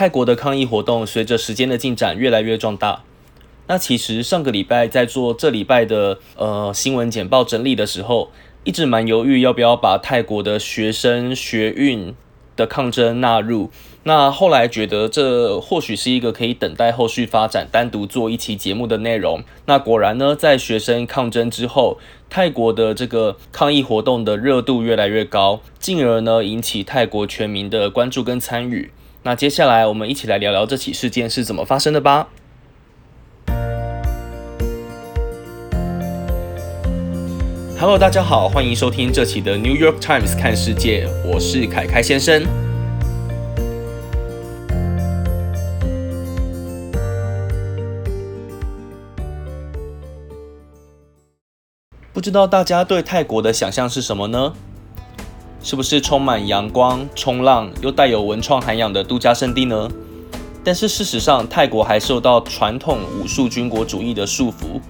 泰国的抗议活动随着时间的进展越来越壮大。那其实上个礼拜在做这礼拜的呃新闻简报整理的时候，一直蛮犹豫要不要把泰国的学生学运的抗争纳入。那后来觉得这或许是一个可以等待后续发展，单独做一期节目的内容。那果然呢，在学生抗争之后，泰国的这个抗议活动的热度越来越高，进而呢引起泰国全民的关注跟参与。那接下来我们一起来聊聊这起事件是怎么发生的吧。Hello，大家好，欢迎收听这期的 New York Times 看世界，我是凯凯先生。不知道大家对泰国的想象是什么呢？是不是充满阳光、冲浪又带有文创涵养的度假胜地呢？但是事实上，泰国还受到传统武术军国主义的束缚。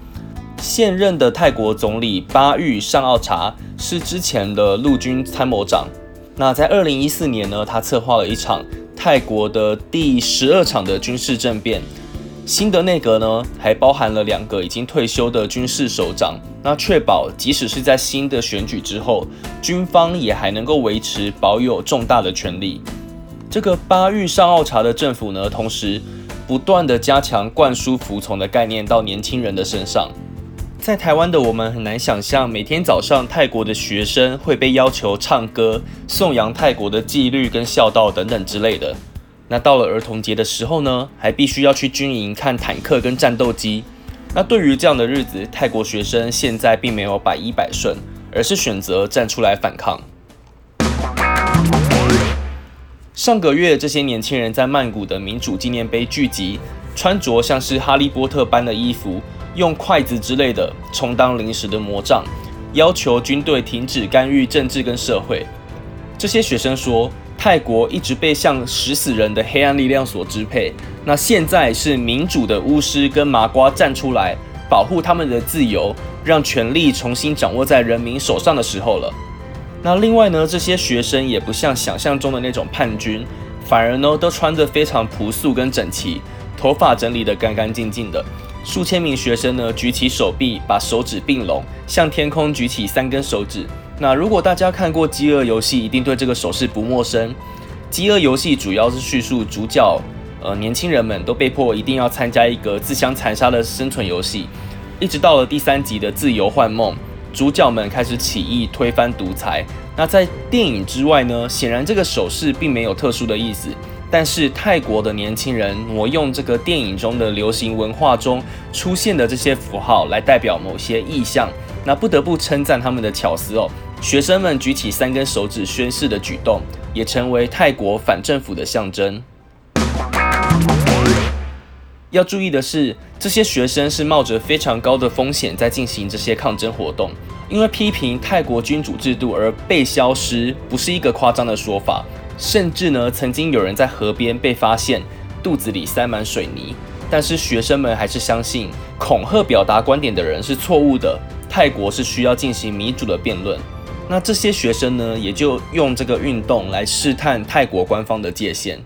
现任的泰国总理巴育上奥查是之前的陆军参谋长。那在二零一四年呢，他策划了一场泰国的第十二场的军事政变。新的内阁呢，还包含了两个已经退休的军事首长。那确保，即使是在新的选举之后，军方也还能够维持保有重大的权力。这个巴育上奥查的政府呢，同时不断的加强灌输服从的概念到年轻人的身上。在台湾的我们很难想象，每天早上泰国的学生会被要求唱歌、颂扬泰国的纪律跟孝道等等之类的。那到了儿童节的时候呢，还必须要去军营看坦克跟战斗机。那对于这样的日子，泰国学生现在并没有百依百顺，而是选择站出来反抗。上个月，这些年轻人在曼谷的民主纪念碑聚集，穿着像是哈利波特般的衣服，用筷子之类的充当临时的魔杖，要求军队停止干预政治跟社会。这些学生说。泰国一直被像食死人的黑暗力量所支配，那现在是民主的巫师跟麻瓜站出来保护他们的自由，让权力重新掌握在人民手上的时候了。那另外呢，这些学生也不像想象中的那种叛军，反而呢都穿着非常朴素跟整齐，头发整理得干干净净的。数千名学生呢举起手臂，把手指并拢，向天空举起三根手指。那如果大家看过《饥饿游戏》，一定对这个手势不陌生。《饥饿游戏》主要是叙述主角，呃，年轻人们都被迫一定要参加一个自相残杀的生存游戏。一直到了第三集的《自由幻梦》，主角们开始起义，推翻独裁。那在电影之外呢？显然这个手势并没有特殊的意思，但是泰国的年轻人挪用这个电影中的流行文化中出现的这些符号来代表某些意象。那不得不称赞他们的巧思哦。学生们举起三根手指宣誓的举动，也成为泰国反政府的象征。要注意的是，这些学生是冒着非常高的风险在进行这些抗争活动，因为批评泰国君主制度而被消失，不是一个夸张的说法。甚至呢，曾经有人在河边被发现肚子里塞满水泥，但是学生们还是相信恐吓表达观点的人是错误的。泰国是需要进行民主的辩论。那这些学生呢，也就用这个运动来试探泰国官方的界限。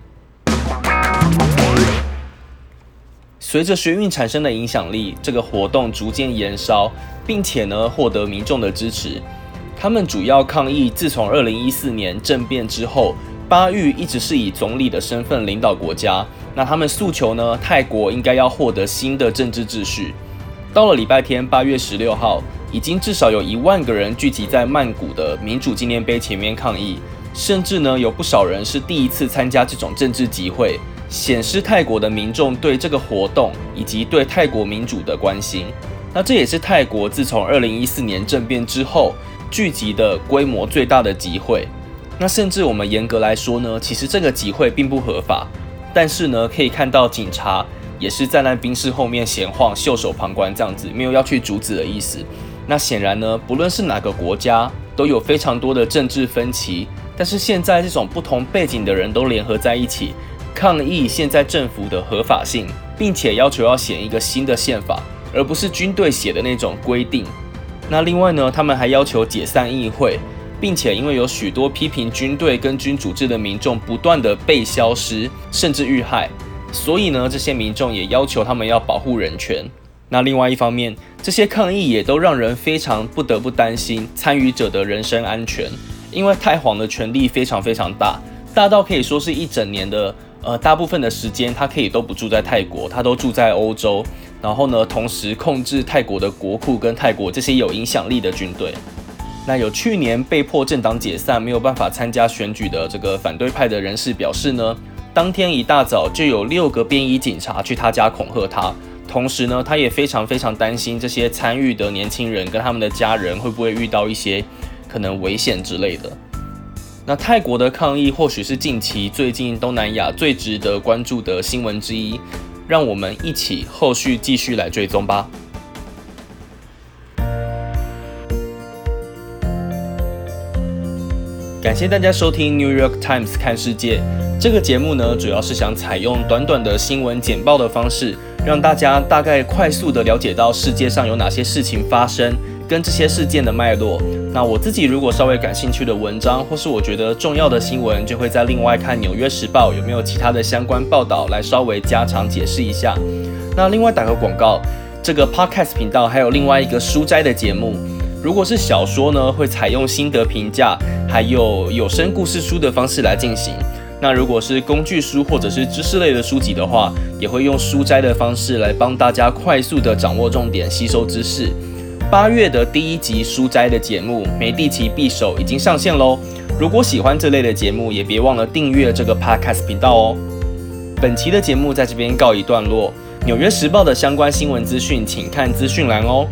随着学运产生的影响力，这个活动逐渐延烧，并且呢获得民众的支持。他们主要抗议，自从二零一四年政变之后，巴育一直是以总理的身份领导国家。那他们诉求呢，泰国应该要获得新的政治秩序。到了礼拜天八月十六号。已经至少有一万个人聚集在曼谷的民主纪念碑前面抗议，甚至呢有不少人是第一次参加这种政治集会，显示泰国的民众对这个活动以及对泰国民主的关心。那这也是泰国自从二零一四年政变之后聚集的规模最大的集会。那甚至我们严格来说呢，其实这个集会并不合法，但是呢可以看到警察也是在那兵士后面闲晃、袖手旁观这样子，没有要去阻止的意思。那显然呢，不论是哪个国家，都有非常多的政治分歧。但是现在这种不同背景的人都联合在一起，抗议现在政府的合法性，并且要求要写一个新的宪法，而不是军队写的那种规定。那另外呢，他们还要求解散议会，并且因为有许多批评军队跟军主制的民众不断的被消失，甚至遇害，所以呢，这些民众也要求他们要保护人权。那另外一方面，这些抗议也都让人非常不得不担心参与者的人身安全，因为太皇的权力非常非常大，大到可以说是一整年的呃大部分的时间，他可以都不住在泰国，他都住在欧洲，然后呢，同时控制泰国的国库跟泰国这些有影响力的军队。那有去年被迫政党解散，没有办法参加选举的这个反对派的人士表示呢，当天一大早就有六个便衣警察去他家恐吓他，同时呢，他也非常非常担心这些参与的年轻人跟他们的家人会不会遇到一些可能危险之类的。那泰国的抗议或许是近期最近东南亚最值得关注的新闻之一，让我们一起后续继续来追踪吧。感谢大家收听《New York Times 看世界》这个节目呢，主要是想采用短短的新闻简报的方式，让大家大概快速的了解到世界上有哪些事情发生，跟这些事件的脉络。那我自己如果稍微感兴趣的文章，或是我觉得重要的新闻，就会在另外看《纽约时报》有没有其他的相关报道来稍微加长解释一下。那另外打个广告，这个 Podcast 频道还有另外一个书斋的节目。如果是小说呢，会采用心得评价，还有有声故事书的方式来进行。那如果是工具书或者是知识类的书籍的话，也会用书斋的方式来帮大家快速的掌握重点，吸收知识。八月的第一集书斋的节目《梅蒂奇匕首》已经上线喽。如果喜欢这类的节目，也别忘了订阅这个 Podcast 频道哦。本期的节目在这边告一段落。纽约时报的相关新闻资讯，请看资讯栏哦。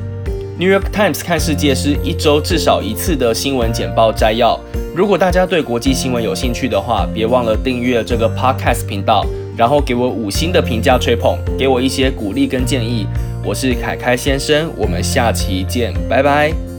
New York Times 看世界是一周至少一次的新闻简报摘要。如果大家对国际新闻有兴趣的话，别忘了订阅这个 Podcast 频道，然后给我五星的评价吹捧，给我一些鼓励跟建议。我是凯凯先生，我们下期见，拜拜。